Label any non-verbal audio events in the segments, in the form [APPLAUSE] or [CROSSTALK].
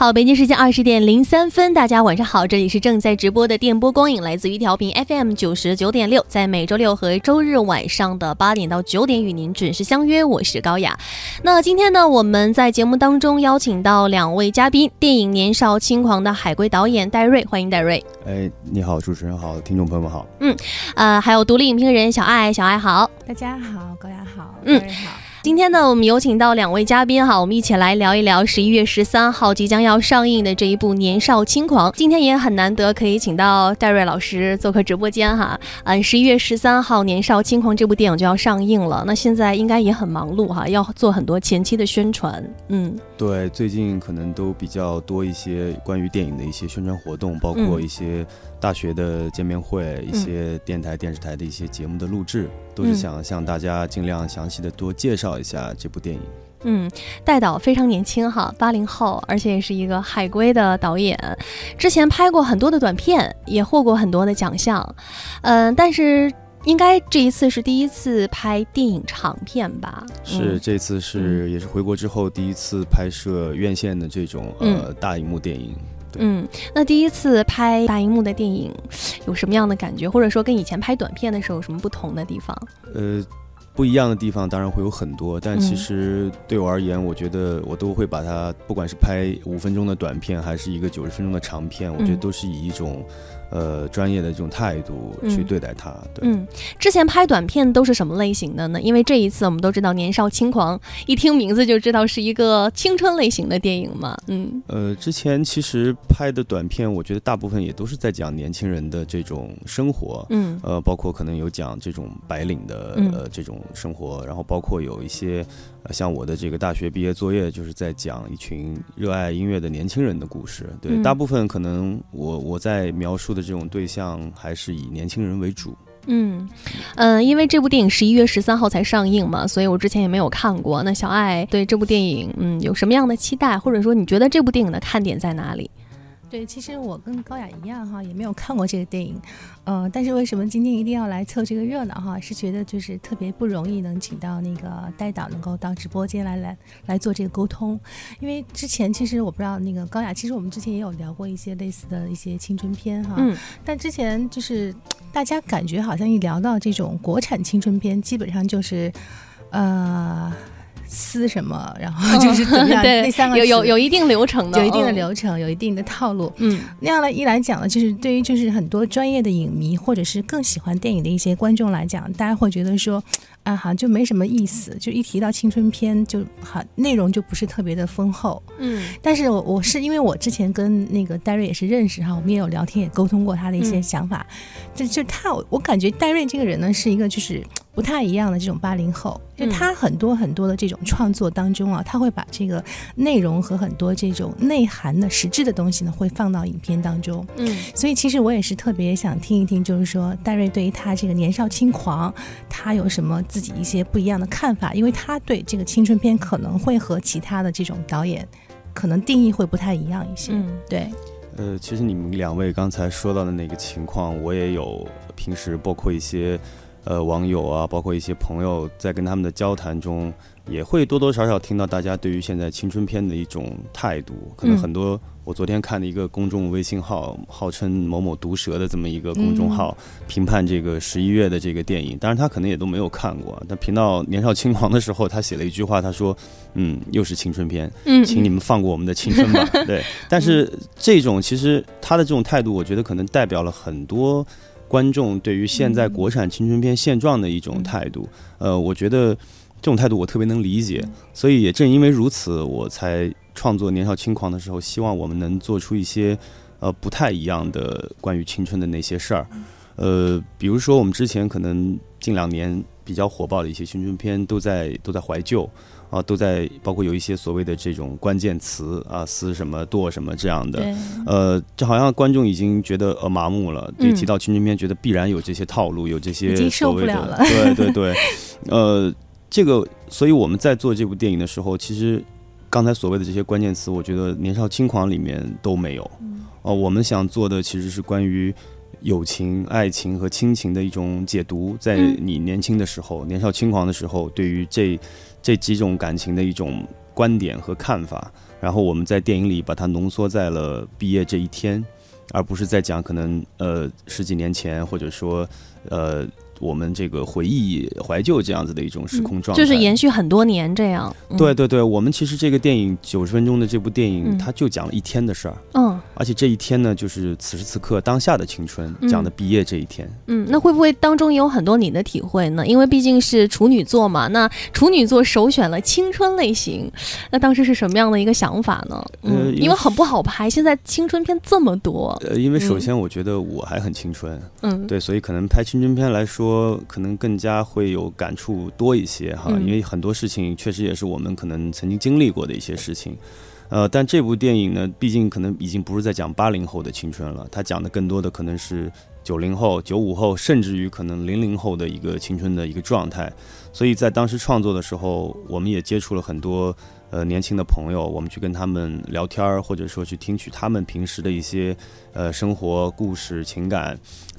好，北京时间二十点零三分，大家晚上好，这里是正在直播的电波光影，来自于调频 FM 九十九点六，在每周六和周日晚上的八点到九点与您准时相约，我是高雅。那今天呢，我们在节目当中邀请到两位嘉宾，电影《年少轻狂》的海归导演戴瑞，欢迎戴瑞。哎，你好，主持人好，听众朋友们好。嗯，呃，还有独立影评人小爱，小爱好，大家好，高雅好，嗯，好。今天呢，我们有请到两位嘉宾哈，我们一起来聊一聊十一月十三号即将要上映的这一部《年少轻狂》。今天也很难得可以请到戴瑞老师做客直播间哈。嗯，十一月十三号《年少轻狂》这部电影就要上映了，那现在应该也很忙碌哈，要做很多前期的宣传。嗯，对，最近可能都比较多一些关于电影的一些宣传活动，包括一些。大学的见面会，一些电台、电视台的一些节目的录制，都是想向大家尽量详细的多介绍一下这部电影。嗯，戴导非常年轻哈，八零后，而且也是一个海归的导演，之前拍过很多的短片，也获过很多的奖项。嗯，但是应该这一次是第一次拍电影长片吧？是，这次是也是回国之后第一次拍摄院线的这种呃大荧幕电影。嗯，那第一次拍大荧幕的电影有什么样的感觉？或者说跟以前拍短片的时候有什么不同的地方？呃，不一样的地方当然会有很多，但其实对我而言，我觉得我都会把它，不管是拍五分钟的短片，还是一个九十分钟的长片，我觉得都是以一种。呃，专业的这种态度去对待它。对，嗯，之前拍短片都是什么类型的呢？因为这一次我们都知道《年少轻狂》，一听名字就知道是一个青春类型的电影嘛。嗯，呃，之前其实拍的短片，我觉得大部分也都是在讲年轻人的这种生活。嗯，呃，包括可能有讲这种白领的呃这种生活，然后包括有一些。像我的这个大学毕业作业，就是在讲一群热爱音乐的年轻人的故事。对，大部分可能我我在描述的这种对象还是以年轻人为主。嗯嗯，因为这部电影十一月十三号才上映嘛，所以我之前也没有看过。那小爱对这部电影，嗯，有什么样的期待？或者说你觉得这部电影的看点在哪里？对，其实我跟高雅一样哈，也没有看过这个电影，嗯，但是为什么今天一定要来凑这个热闹哈？是觉得就是特别不容易能请到那个代导能够到直播间来来来做这个沟通，因为之前其实我不知道那个高雅，其实我们之前也有聊过一些类似的一些青春片哈，嗯，但之前就是大家感觉好像一聊到这种国产青春片，基本上就是，呃。撕什么，然后就是怎么样？[LAUGHS] 那三个有有有一定流程的，有一定的流程，有一定的套路。嗯，那样来一来讲呢，就是对于就是很多专业的影迷，或者是更喜欢电影的一些观众来讲，大家会觉得说。[TSK] 啊，好像就没什么意思，就一提到青春片，就好内容就不是特别的丰厚。嗯，但是我我是因为我之前跟那个戴瑞也是认识哈，我们也有聊天，也沟通过他的一些想法。就就他，我感觉戴瑞这个人呢，是一个就是不太一样的这种八零后，就他很多很多的这种创作当中啊，他会把这个内容和很多这种内涵的实质的东西呢，会放到影片当中。嗯，所以其实我也是特别想听一听，就是说戴瑞对于他这个年少轻狂，他有什么。自己一些不一样的看法，因为他对这个青春片可能会和其他的这种导演可能定义会不太一样一些。嗯，对。呃，其实你们两位刚才说到的那个情况，我也有平时包括一些呃网友啊，包括一些朋友在跟他们的交谈中，也会多多少少听到大家对于现在青春片的一种态度，可能很多。我昨天看的一个公众微信号，号称某某毒舌的这么一个公众号，评判这个十一月的这个电影。当然他可能也都没有看过。但评到年少轻狂的时候，他写了一句话，他说：“嗯，又是青春片，请你们放过我们的青春吧。[LAUGHS] ”对。但是这种其实他的这种态度，我觉得可能代表了很多观众对于现在国产青春片现状的一种态度。呃，我觉得这种态度我特别能理解。所以也正因为如此，我才。创作年少轻狂的时候，希望我们能做出一些，呃，不太一样的关于青春的那些事儿，呃，比如说我们之前可能近两年比较火爆的一些青春片，都在都在怀旧，啊，都在包括有一些所谓的这种关键词啊，撕什么剁什么这样的，呃，就好像观众已经觉得呃麻木了，一提到青春片，觉得必然有这些套路，有这些所谓的，对对对，[LAUGHS] 呃，这个，所以我们在做这部电影的时候，其实。刚才所谓的这些关键词，我觉得《年少轻狂》里面都没有。哦，我们想做的其实是关于友情、爱情和亲情的一种解读，在你年轻的时候、年少轻狂的时候，对于这这几种感情的一种。观点和看法，然后我们在电影里把它浓缩在了毕业这一天，而不是在讲可能呃十几年前，或者说呃。我们这个回忆怀旧这样子的一种时空状态，就是延续很多年这样。对对对，我们其实这个电影九十分钟的这部电影，它就讲了一天的事儿。嗯，而且这一天呢，就是此时此刻当下的青春，讲的毕业这一天。嗯，那会不会当中也有很多你的体会呢？因为毕竟是处女座嘛，那处女座首选了青春类型，那当时是什么样的一个想法呢？嗯，因为很不好拍，现在青春片这么多。呃，因为首先我觉得我还很青春，嗯，对，所以可能拍青春片来说。说可能更加会有感触多一些哈，因为很多事情确实也是我们可能曾经经历过的一些事情，呃，但这部电影呢，毕竟可能已经不是在讲八零后的青春了，它讲的更多的可能是九零后、九五后，甚至于可能零零后的一个青春的一个状态。所以在当时创作的时候，我们也接触了很多呃年轻的朋友，我们去跟他们聊天儿，或者说去听取他们平时的一些呃生活故事、情感。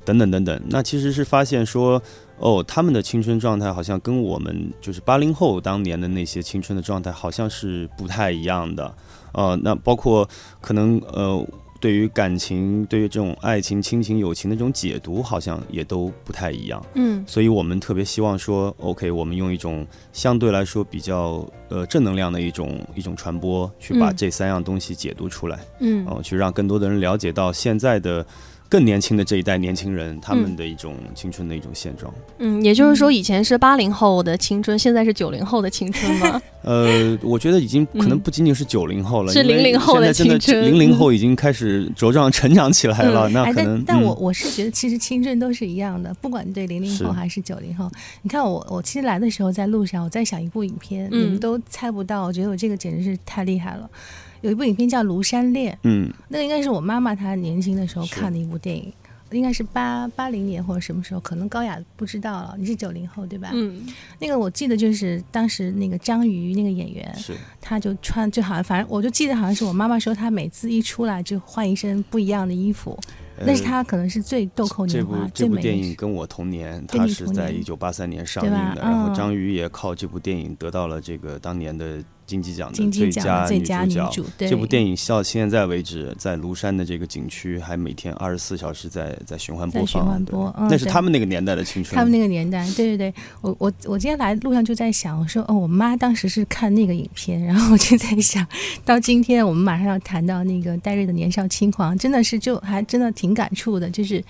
等等等等，那其实是发现说，哦，他们的青春状态好像跟我们就是八零后当年的那些青春的状态好像是不太一样的，呃，那包括可能呃，对于感情，对于这种爱情、亲情、友情的这种解读，好像也都不太一样。嗯，所以我们特别希望说，OK，我们用一种相对来说比较呃正能量的一种一种传播，去把这三样东西解读出来，嗯，哦，去让更多的人了解到现在的。更年轻的这一代年轻人，他们的一种青春的一种现状。嗯，也就是说，以前是八零后的青春，现在是九零后的青春吗？[LAUGHS] 呃，我觉得已经可能不仅仅是九零后了，是零零后的青春。零零后已经开始茁壮成长起来了。那可能，但我我是觉得，其实青春都是一样的，不管对零零后还是九零后。你看，我我其实来的时候在路上，我在想一部影片，你们都猜不到，我觉得我这个简直是太厉害了。有一部影片叫《庐山恋》，嗯，那个应该是我妈妈她年轻的时候看的一部电影，应该是八八零年或者什么时候，可能高雅不知道了。你是九零后对吧？嗯，那个我记得就是当时那个张瑜那个演员，是，他就穿就好像反正我就记得好像是我妈妈说他每次一出来就换一身不一样的衣服，那是他可能是最豆蔻年华这部电影跟我同年，他是在一九八三年上映的，然后张瑜也靠这部电影得到了这个当年的。金鸡奖的最佳最佳女主角，这部电影到现在为止，在庐山的这个景区还每天二十四小时在在循环播放。循环播，那是他们那个年代的青春。他们那个年代，对对对，我我我今天来路上就在想，我说哦，我妈当时是看那个影片，然后我就在想到今天我们马上要谈到那个戴瑞的年少轻狂，真的是就还真的挺感触的，就是。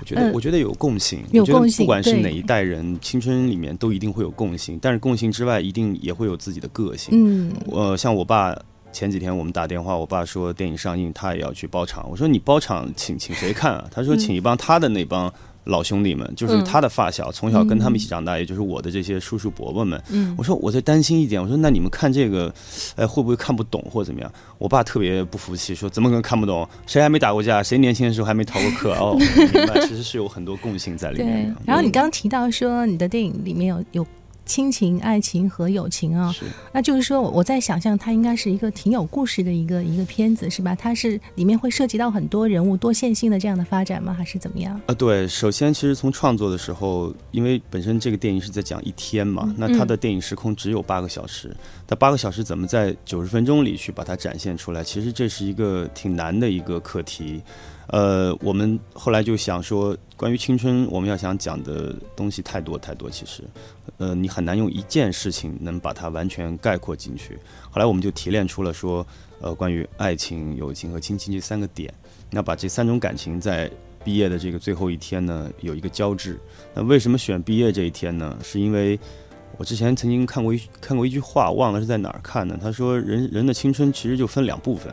我觉得，我觉得有共性。有共性，不管是哪一代人，青春里面都一定会有共性。但是共性之外，一定也会有自己的个性。嗯，我像我爸前几天我们打电话，我爸说电影上映，他也要去包场。我说你包场请请谁看啊？他说请一帮他的那帮。老兄弟们，就是他的发小，从小跟他们一起长大，也就是我的这些叔叔伯伯们。嗯，我说我在担心一点，我说那你们看这个，哎，会不会看不懂或怎么样？我爸特别不服气，说怎么可能看不懂？谁还没打过架？谁年轻的时候还没逃过课？哦，明白，[LAUGHS] 其实是有很多共性在里面。然后你刚刚提到说，你的电影里面有有。亲情、爱情和友情啊，那就是说，我在想象它应该是一个挺有故事的一个一个片子，是吧？它是里面会涉及到很多人物多线性的这样的发展吗？还是怎么样？啊，对，首先其实从创作的时候，因为本身这个电影是在讲一天嘛，那它的电影时空只有八个小时，那八个小时怎么在九十分钟里去把它展现出来？其实这是一个挺难的一个课题。呃，我们后来就想说，关于青春，我们要想讲的东西太多太多，其实，呃，你很难用一件事情能把它完全概括进去。后来我们就提炼出了说，呃，关于爱情、友情和亲情这三个点，那把这三种感情在毕业的这个最后一天呢，有一个交织。那为什么选毕业这一天呢？是因为我之前曾经看过一看过一句话，忘了是在哪儿看的。他说，人人的青春其实就分两部分。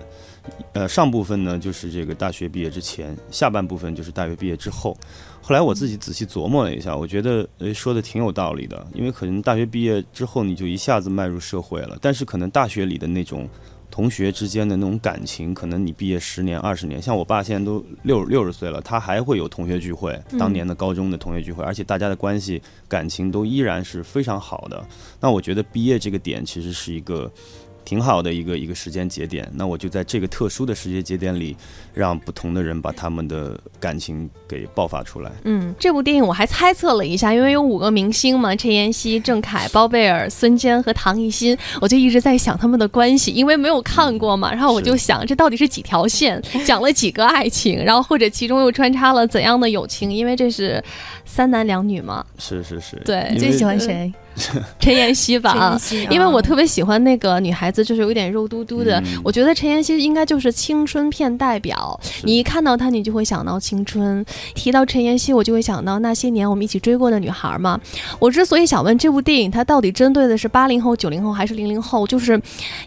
呃，上部分呢就是这个大学毕业之前，下半部分就是大学毕业之后。后来我自己仔细琢磨了一下，我觉得诶说的挺有道理的。因为可能大学毕业之后你就一下子迈入社会了，但是可能大学里的那种同学之间的那种感情，可能你毕业十年、二十年，像我爸现在都六六十岁了，他还会有同学聚会，当年的高中的同学聚会，而且大家的关系感情都依然是非常好的。那我觉得毕业这个点其实是一个。挺好的一个一个时间节点，那我就在这个特殊的时间节点里，让不同的人把他们的感情给爆发出来。嗯，这部电影我还猜测了一下，因为有五个明星嘛，陈妍希、郑恺、包贝尔、孙坚和唐艺昕，我就一直在想他们的关系，因为没有看过嘛，然后我就想这到底是几条线，讲了几个爱情，然后或者其中又穿插了怎样的友情，因为这是三男两女嘛。是是是，对，最喜欢谁？[LAUGHS] 陈妍希吧啊，因为我特别喜欢那个女孩子，就是有点肉嘟嘟的。我觉得陈妍希应该就是青春片代表。你一看到她，你就会想到青春。提到陈妍希，我就会想到那些年我们一起追过的女孩嘛。我之所以想问这部电影，它到底针对的是八零后、九零后还是零零后？就是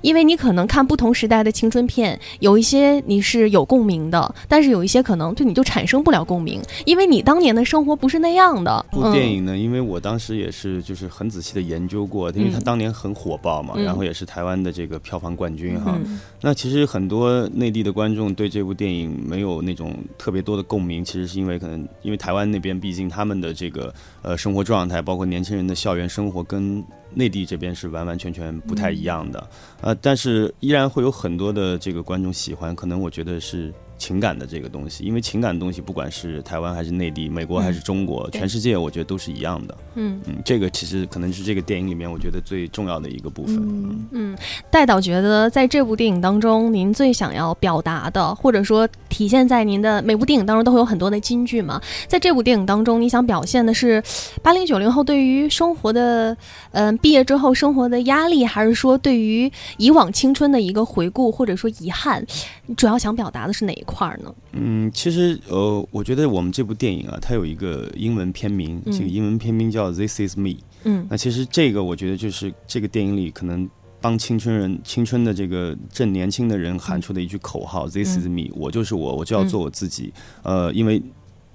因为你可能看不同时代的青春片，有一些你是有共鸣的，但是有一些可能对你就产生不了共鸣，因为你当年的生活不是那样的。部电影呢，因为我当时也是就是很仔细的研究过，因为他当年很火爆嘛，然后也是台湾的这个票房冠军哈。那其实很多内地的观众对这部电影没有那种特别多的共鸣，其实是因为可能因为台湾那边毕竟他们的这个呃生活状态，包括年轻人的校园生活跟内地这边是完完全全不太一样的。呃，但是依然会有很多的这个观众喜欢，可能我觉得是。情感的这个东西，因为情感的东西，不管是台湾还是内地，美国还是中国，全世界，我觉得都是一样的。嗯嗯，这个其实可能是这个电影里面我觉得最重要的一个部分。嗯嗯，戴导觉得在这部电影当中，您最想要表达的，或者说体现在您的每部电影当中都会有很多的金句嘛？在这部电影当中，你想表现的是八零九零后对于生活的，嗯，毕业之后生活的压力，还是说对于以往青春的一个回顾，或者说遗憾？你主要想表达的是哪一？块呢？嗯，其实呃，我觉得我们这部电影啊，它有一个英文片名，这个英文片名叫《This Is Me》。嗯，那其实这个我觉得就是这个电影里可能帮青春人、青春的这个正年轻的人喊出的一句口号：“This Is Me”，我就是我，我就要做我自己。呃，因为。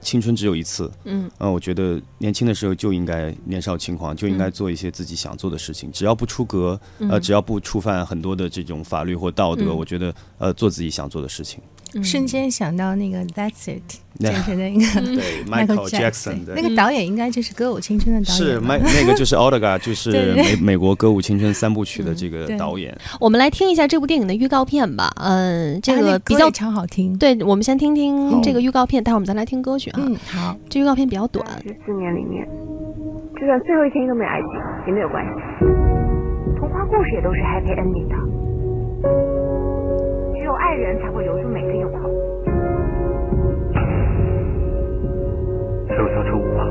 青春只有一次，嗯，呃，我觉得年轻的时候就应该年少轻狂，就应该做一些自己想做的事情，只要不出格，呃，只要不触犯很多的这种法律或道德，我觉得，呃，做自己想做的事情。瞬间想到那个 That's It，[LAUGHS] 就是那个 [LAUGHS] 对 [LAUGHS] Michael Jackson，的那个导演应该就是《歌舞青春》的导演，是麦那个就是 o d e g a 就是美美国《歌舞青春》三部曲的这个导演。我们来听一下这部电影的预告片吧。嗯，这个比较超好听。对，我们先听听这个预告片，待会儿我们再来听歌曲啊。嗯，好。这预告片比较短。这四年里面，就算最后一天都没爱情也没有关系，童话故事也都是 happy ending 的。人才会留住每个拥抱。走下车舞吧，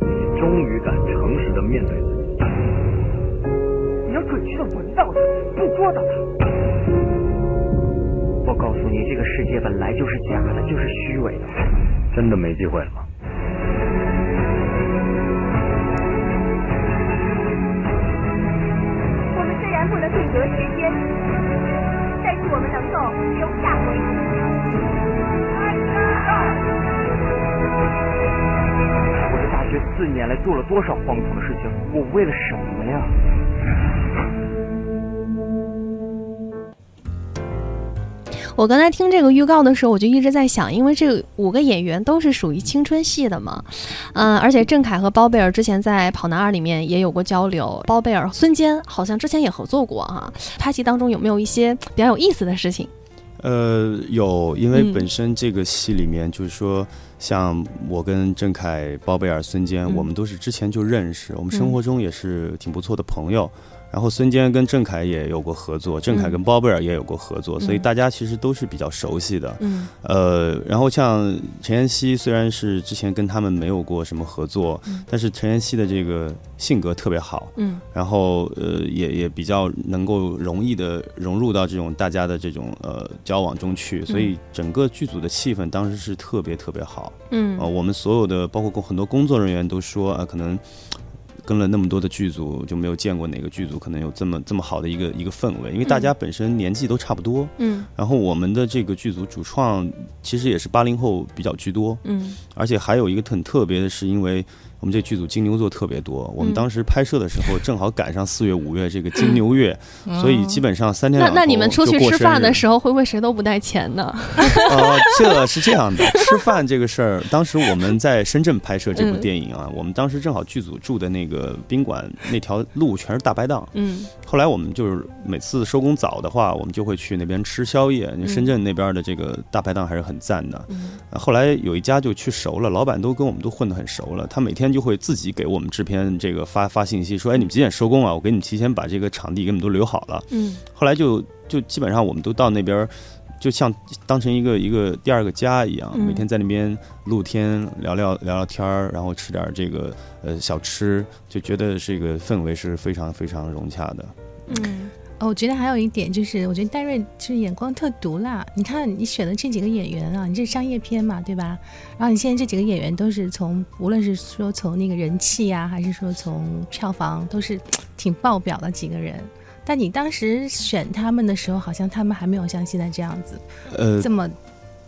你终于敢诚实的面对自己。你要准确的闻到它，捕捉到它。我告诉你，这个世界本来就是假的，就是虚伪的。真的没机会了吗？不能定格时间，但是我们能够留下回忆。我在大学四年来做了多少荒唐的事情？我为了什么呀？我刚才听这个预告的时候，我就一直在想，因为这五个演员都是属于青春系的嘛，嗯，而且郑恺和包贝尔之前在《跑男二》里面也有过交流，包贝尔、孙坚好像之前也合作过哈。拍戏当中有没有一些比较有意思的事情？呃，有，因为本身这个戏里面就是说，像我跟郑恺、包贝尔、孙坚，我们都是之前就认识，我们生活中也是挺不错的朋友。然后孙坚跟郑恺也有过合作，郑恺跟包贝尔也有过合作，所以大家其实都是比较熟悉的。嗯，呃，然后像陈妍希，虽然是之前跟他们没有过什么合作，但是陈妍希的这个性格特别好，嗯，然后呃也也比较能够容易的融入到这种大家的这种呃交往中去，所以整个剧组的气氛当时是特别特别好。嗯，呃，我们所有的包括很多工作人员都说啊，可能。跟了那么多的剧组，就没有见过哪个剧组可能有这么这么好的一个一个氛围，因为大家本身年纪都差不多，嗯，然后我们的这个剧组主创其实也是八零后比较居多，嗯，而且还有一个很特别的是，因为。我们这剧组金牛座特别多，我们当时拍摄的时候正好赶上四月五月这个金牛月，所以基本上三天两那那你们出去吃饭的时候，会不会谁都不带钱呢？[LAUGHS] 呃，这是这样的，吃饭这个事儿，当时我们在深圳拍摄这部电影啊，我们当时正好剧组住的那个宾馆那条路全是大排档，嗯，后来我们就是每次收工早的话，我们就会去那边吃宵夜。深圳那边的这个大排档还是很赞的。后来有一家就去熟了，老板都跟我们都混得很熟了，他每天。就会自己给我们制片这个发发信息说，哎，你们几点收工啊？我给你们提前把这个场地给你们都留好了。嗯，后来就就基本上我们都到那边，就像当成一个一个第二个家一样，每天在那边露天聊聊聊聊天儿，然后吃点这个呃小吃，就觉得这个氛围是非常非常融洽的。嗯。我觉得还有一点就是，我觉得戴瑞就是眼光特毒啦。你看你选的这几个演员啊，你这是商业片嘛，对吧？然后你现在这几个演员都是从，无论是说从那个人气啊，还是说从票房，都是挺爆表的几个人。但你当时选他们的时候，好像他们还没有像现在这样子，呃，这么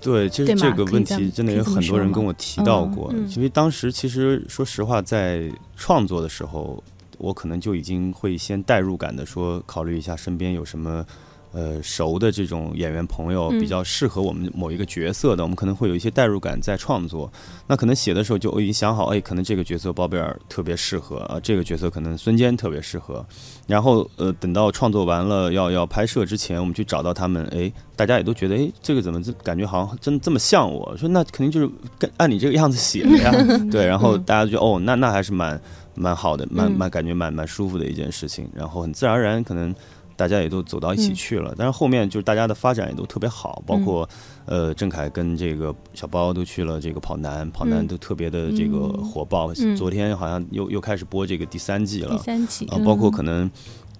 对。其实这个问题真的有很多人跟我提到过，因为当时其实说实话，在创作的时候。我可能就已经会先代入感的说，考虑一下身边有什么，呃，熟的这种演员朋友比较适合我们某一个角色的，我们可能会有一些代入感在创作。那可能写的时候就已经想好，哎，可能这个角色包贝尔特别适合啊，这个角色可能孙坚特别适合。然后呃，等到创作完了要要拍摄之前，我们去找到他们，哎，大家也都觉得，哎，这个怎么感觉好像真这么像我？说那肯定就是按你这个样子写的呀。[LAUGHS] 对，然后大家就哦，那那还是蛮。蛮好的，蛮蛮感觉蛮蛮舒服的一件事情，然后很自然而然，可能大家也都走到一起去了。但是后面就是大家的发展也都特别好，包括呃郑恺跟这个小包都去了这个跑男，跑男都特别的这个火爆。昨天好像又又开始播这个第三季了，第三季啊，包括可能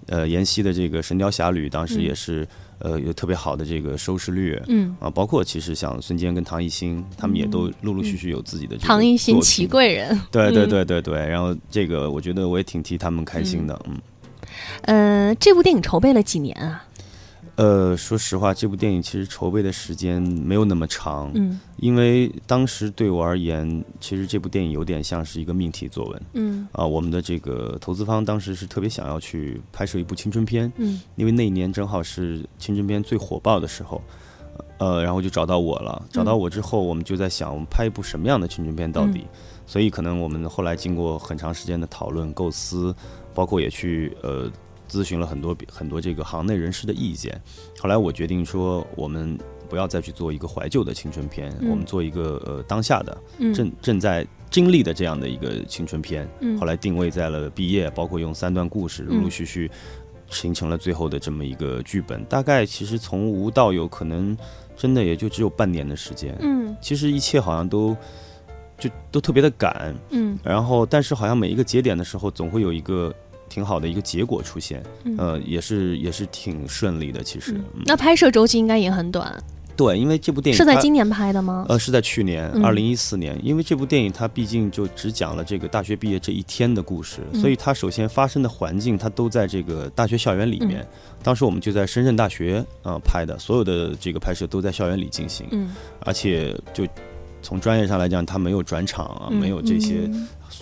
呃妍希的这个神雕侠侣，当时也是。呃，有特别好的这个收视率，嗯。啊，包括其实像孙坚跟唐艺昕，他们也都陆陆续续有自己的唐艺昕齐贵人，[LAUGHS] 对对对对对，然后这个我觉得我也挺替他们开心的，嗯，呃，这部电影筹备了几年啊？呃，说实话，这部电影其实筹备的时间没有那么长，嗯，因为当时对我而言，其实这部电影有点像是一个命题作文，嗯，啊，我们的这个投资方当时是特别想要去拍摄一部青春片，嗯，因为那一年正好是青春片最火爆的时候，呃，然后就找到我了，找到我之后，我们就在想，我们拍一部什么样的青春片到底？所以可能我们后来经过很长时间的讨论构思，包括也去呃。咨询了很多很多这个行内人士的意见，后来我决定说，我们不要再去做一个怀旧的青春片，我们做一个呃当下的正正在经历的这样的一个青春片。后来定位在了毕业，包括用三段故事陆陆续续形成了最后的这么一个剧本。大概其实从无到有，可能真的也就只有半年的时间。嗯，其实一切好像都就都特别的赶。嗯，然后但是好像每一个节点的时候，总会有一个。挺好的一个结果出现，呃，也是也是挺顺利的。其实，那拍摄周期应该也很短。对，因为这部电影是在今年拍的吗？呃，是在去年，二零一四年。因为这部电影它毕竟就只讲了这个大学毕业这一天的故事，所以它首先发生的环境它都在这个大学校园里面。当时我们就在深圳大学啊拍的，所有的这个拍摄都在校园里进行。嗯，而且就从专业上来讲，它没有转场啊，没有这些。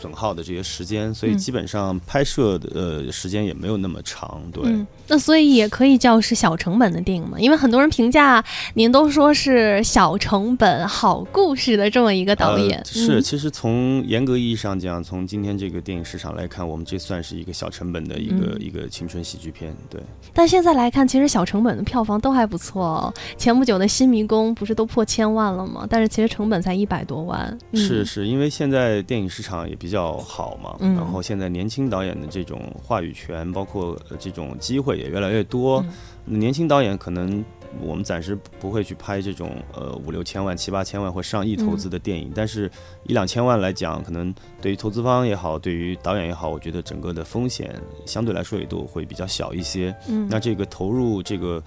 损耗的这些时间，所以基本上拍摄的呃时间也没有那么长，对。那所以也可以叫是小成本的电影嘛？因为很多人评价您都说是小成本好故事的这么一个导演。是，其实从严格意义上讲，从今天这个电影市场来看，我们这算是一个小成本的一个一个青春喜剧片，对。但现在来看，其实小成本的票房都还不错哦。前不久的《新迷宫》不是都破千万了吗？但是其实成本才一百多万。是是，因为现在电影市场也比较好嘛，然后现在年轻导演的这种话语权，包括这种机会。也越来越多，年轻导演可能我们暂时不会去拍这种呃五六千万、七八千万或上亿投资的电影，但是一两千万来讲，可能对于投资方也好，对于导演也好，我觉得整个的风险相对来说也都会比较小一些。嗯，那这个投入这个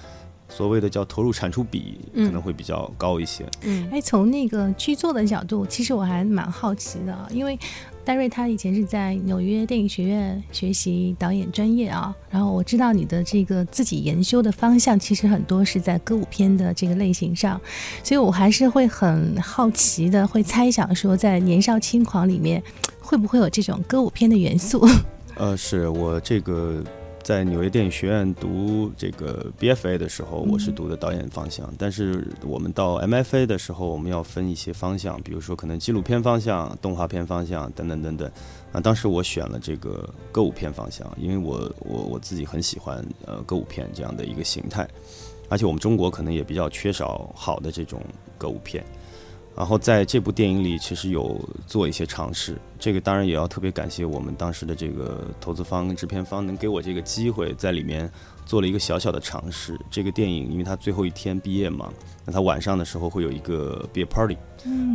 所谓的叫投入产出比可能会比较高一些。嗯，哎，从那个剧作的角度，其实我还蛮好奇的，因为。戴瑞他以前是在纽约电影学院学习导演专业啊，然后我知道你的这个自己研修的方向其实很多是在歌舞片的这个类型上，所以我还是会很好奇的，会猜想说在《年少轻狂》里面。会不会有这种歌舞片的元素？呃，是我这个。在纽约电影学院读这个 BFA 的时候，我是读的导演方向。但是我们到 MFA 的时候，我们要分一些方向，比如说可能纪录片方向、动画片方向等等等等。啊，当时我选了这个歌舞片方向，因为我我我自己很喜欢呃歌舞片这样的一个形态，而且我们中国可能也比较缺少好的这种歌舞片。然后在这部电影里，其实有做一些尝试。这个当然也要特别感谢我们当时的这个投资方跟制片方，能给我这个机会，在里面做了一个小小的尝试。这个电影，因为它最后一天毕业嘛，那他晚上的时候会有一个毕业 party，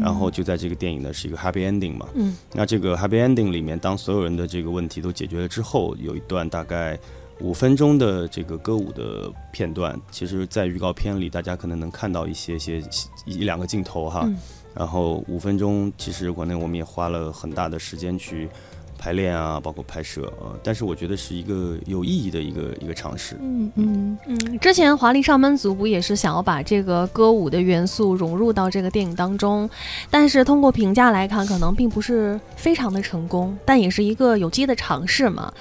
然后就在这个电影呢是一个 happy ending 嘛。嗯。那这个 happy ending 里面，当所有人的这个问题都解决了之后，有一段大概五分钟的这个歌舞的片段。其实，在预告片里，大家可能能看到一些些一两个镜头哈。然后五分钟，其实国内我们也花了很大的时间去排练啊，包括拍摄啊。但是我觉得是一个有意义的一个一个尝试。嗯嗯嗯。之前《华丽上班族》不也是想要把这个歌舞的元素融入到这个电影当中？但是通过评价来看，可能并不是非常的成功，但也是一个有机的尝试嘛。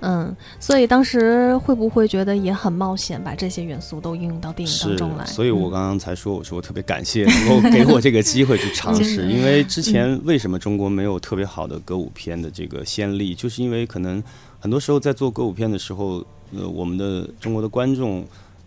嗯，所以当时会不会觉得也很冒险，把这些元素都应用到电影当中来？所以我刚刚才说，我说我特别感谢能够给我这个机会去 [LAUGHS] 尝试，因为之前为什么中国没有特别好的歌舞片的这个先例，就是因为可能很多时候在做歌舞片的时候，呃，我们的中国的观众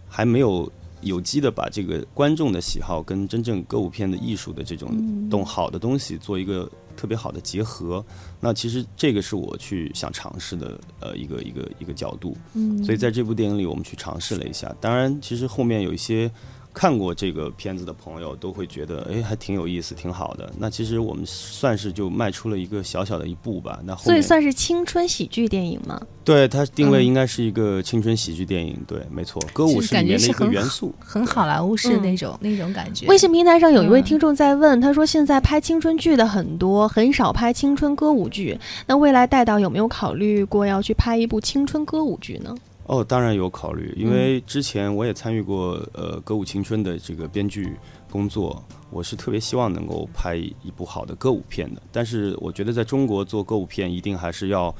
还没有有机的把这个观众的喜好跟真正歌舞片的艺术的这种动好的东西做一个。特别好的结合，那其实这个是我去想尝试的，呃，一个一个一个角度。嗯，所以在这部电影里，我们去尝试了一下。当然，其实后面有一些。看过这个片子的朋友都会觉得，哎，还挺有意思，挺好的。那其实我们算是就迈出了一个小小的一步吧。那所以算是青春喜剧电影吗？对，它定位应该是一个青春喜剧电影。对，没错，歌舞是里面的一个元素，很好莱坞式那种那种感觉。微信平台上有一位听众在问，他说现在拍青春剧的很多，很少拍青春歌舞剧。那未来戴导有没有考虑过要去拍一部青春歌舞剧呢？哦，当然有考虑，因为之前我也参与过呃《歌舞青春》的这个编剧工作，我是特别希望能够拍一部好的歌舞片的。但是我觉得在中国做歌舞片，一定还是要，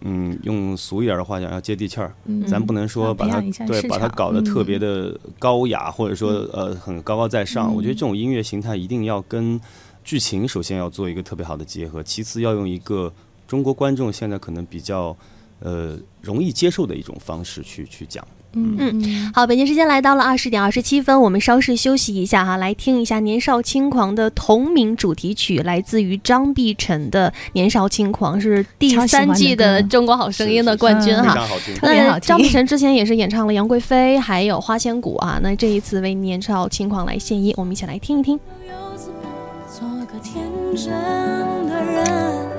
嗯，用俗一点的话讲，要接地气儿。嗯，咱不能说把它对把它搞得特别的高雅，或者说呃很高高在上。我觉得这种音乐形态一定要跟剧情首先要做一个特别好的结合，其次要用一个中国观众现在可能比较。呃，容易接受的一种方式去去讲。嗯嗯，好，北京时间来到了二十点二十七分，我们稍事休息一下哈，来听一下《年少轻狂》的同名主题曲，来自于张碧晨的《年少轻狂》，是第三季的《中国好声音》的冠军哈。那张碧晨之前也是演唱了杨贵妃，还有花千骨啊，那这一次为《年少轻狂》来献音，我们一起来听一听。做个天真的人，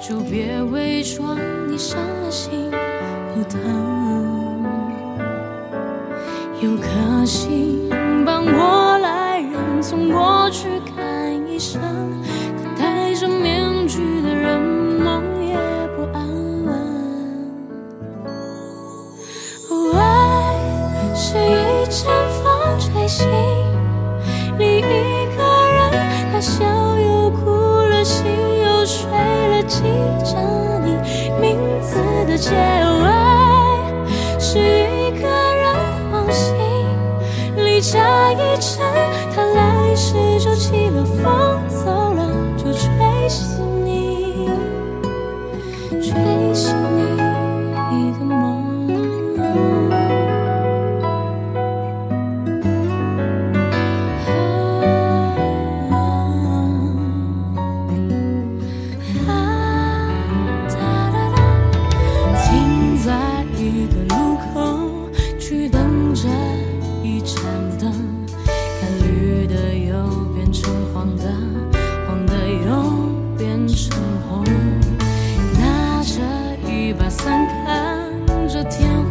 就别伪装。你伤了心不疼，有颗心帮我来人，从过去看一生。可戴着面具的人，梦也不安稳。爱是一阵风吹醒另一个人，他笑又哭了，醒又睡了，记着。的结尾是一个人往行离家一程他来时就起了风看着天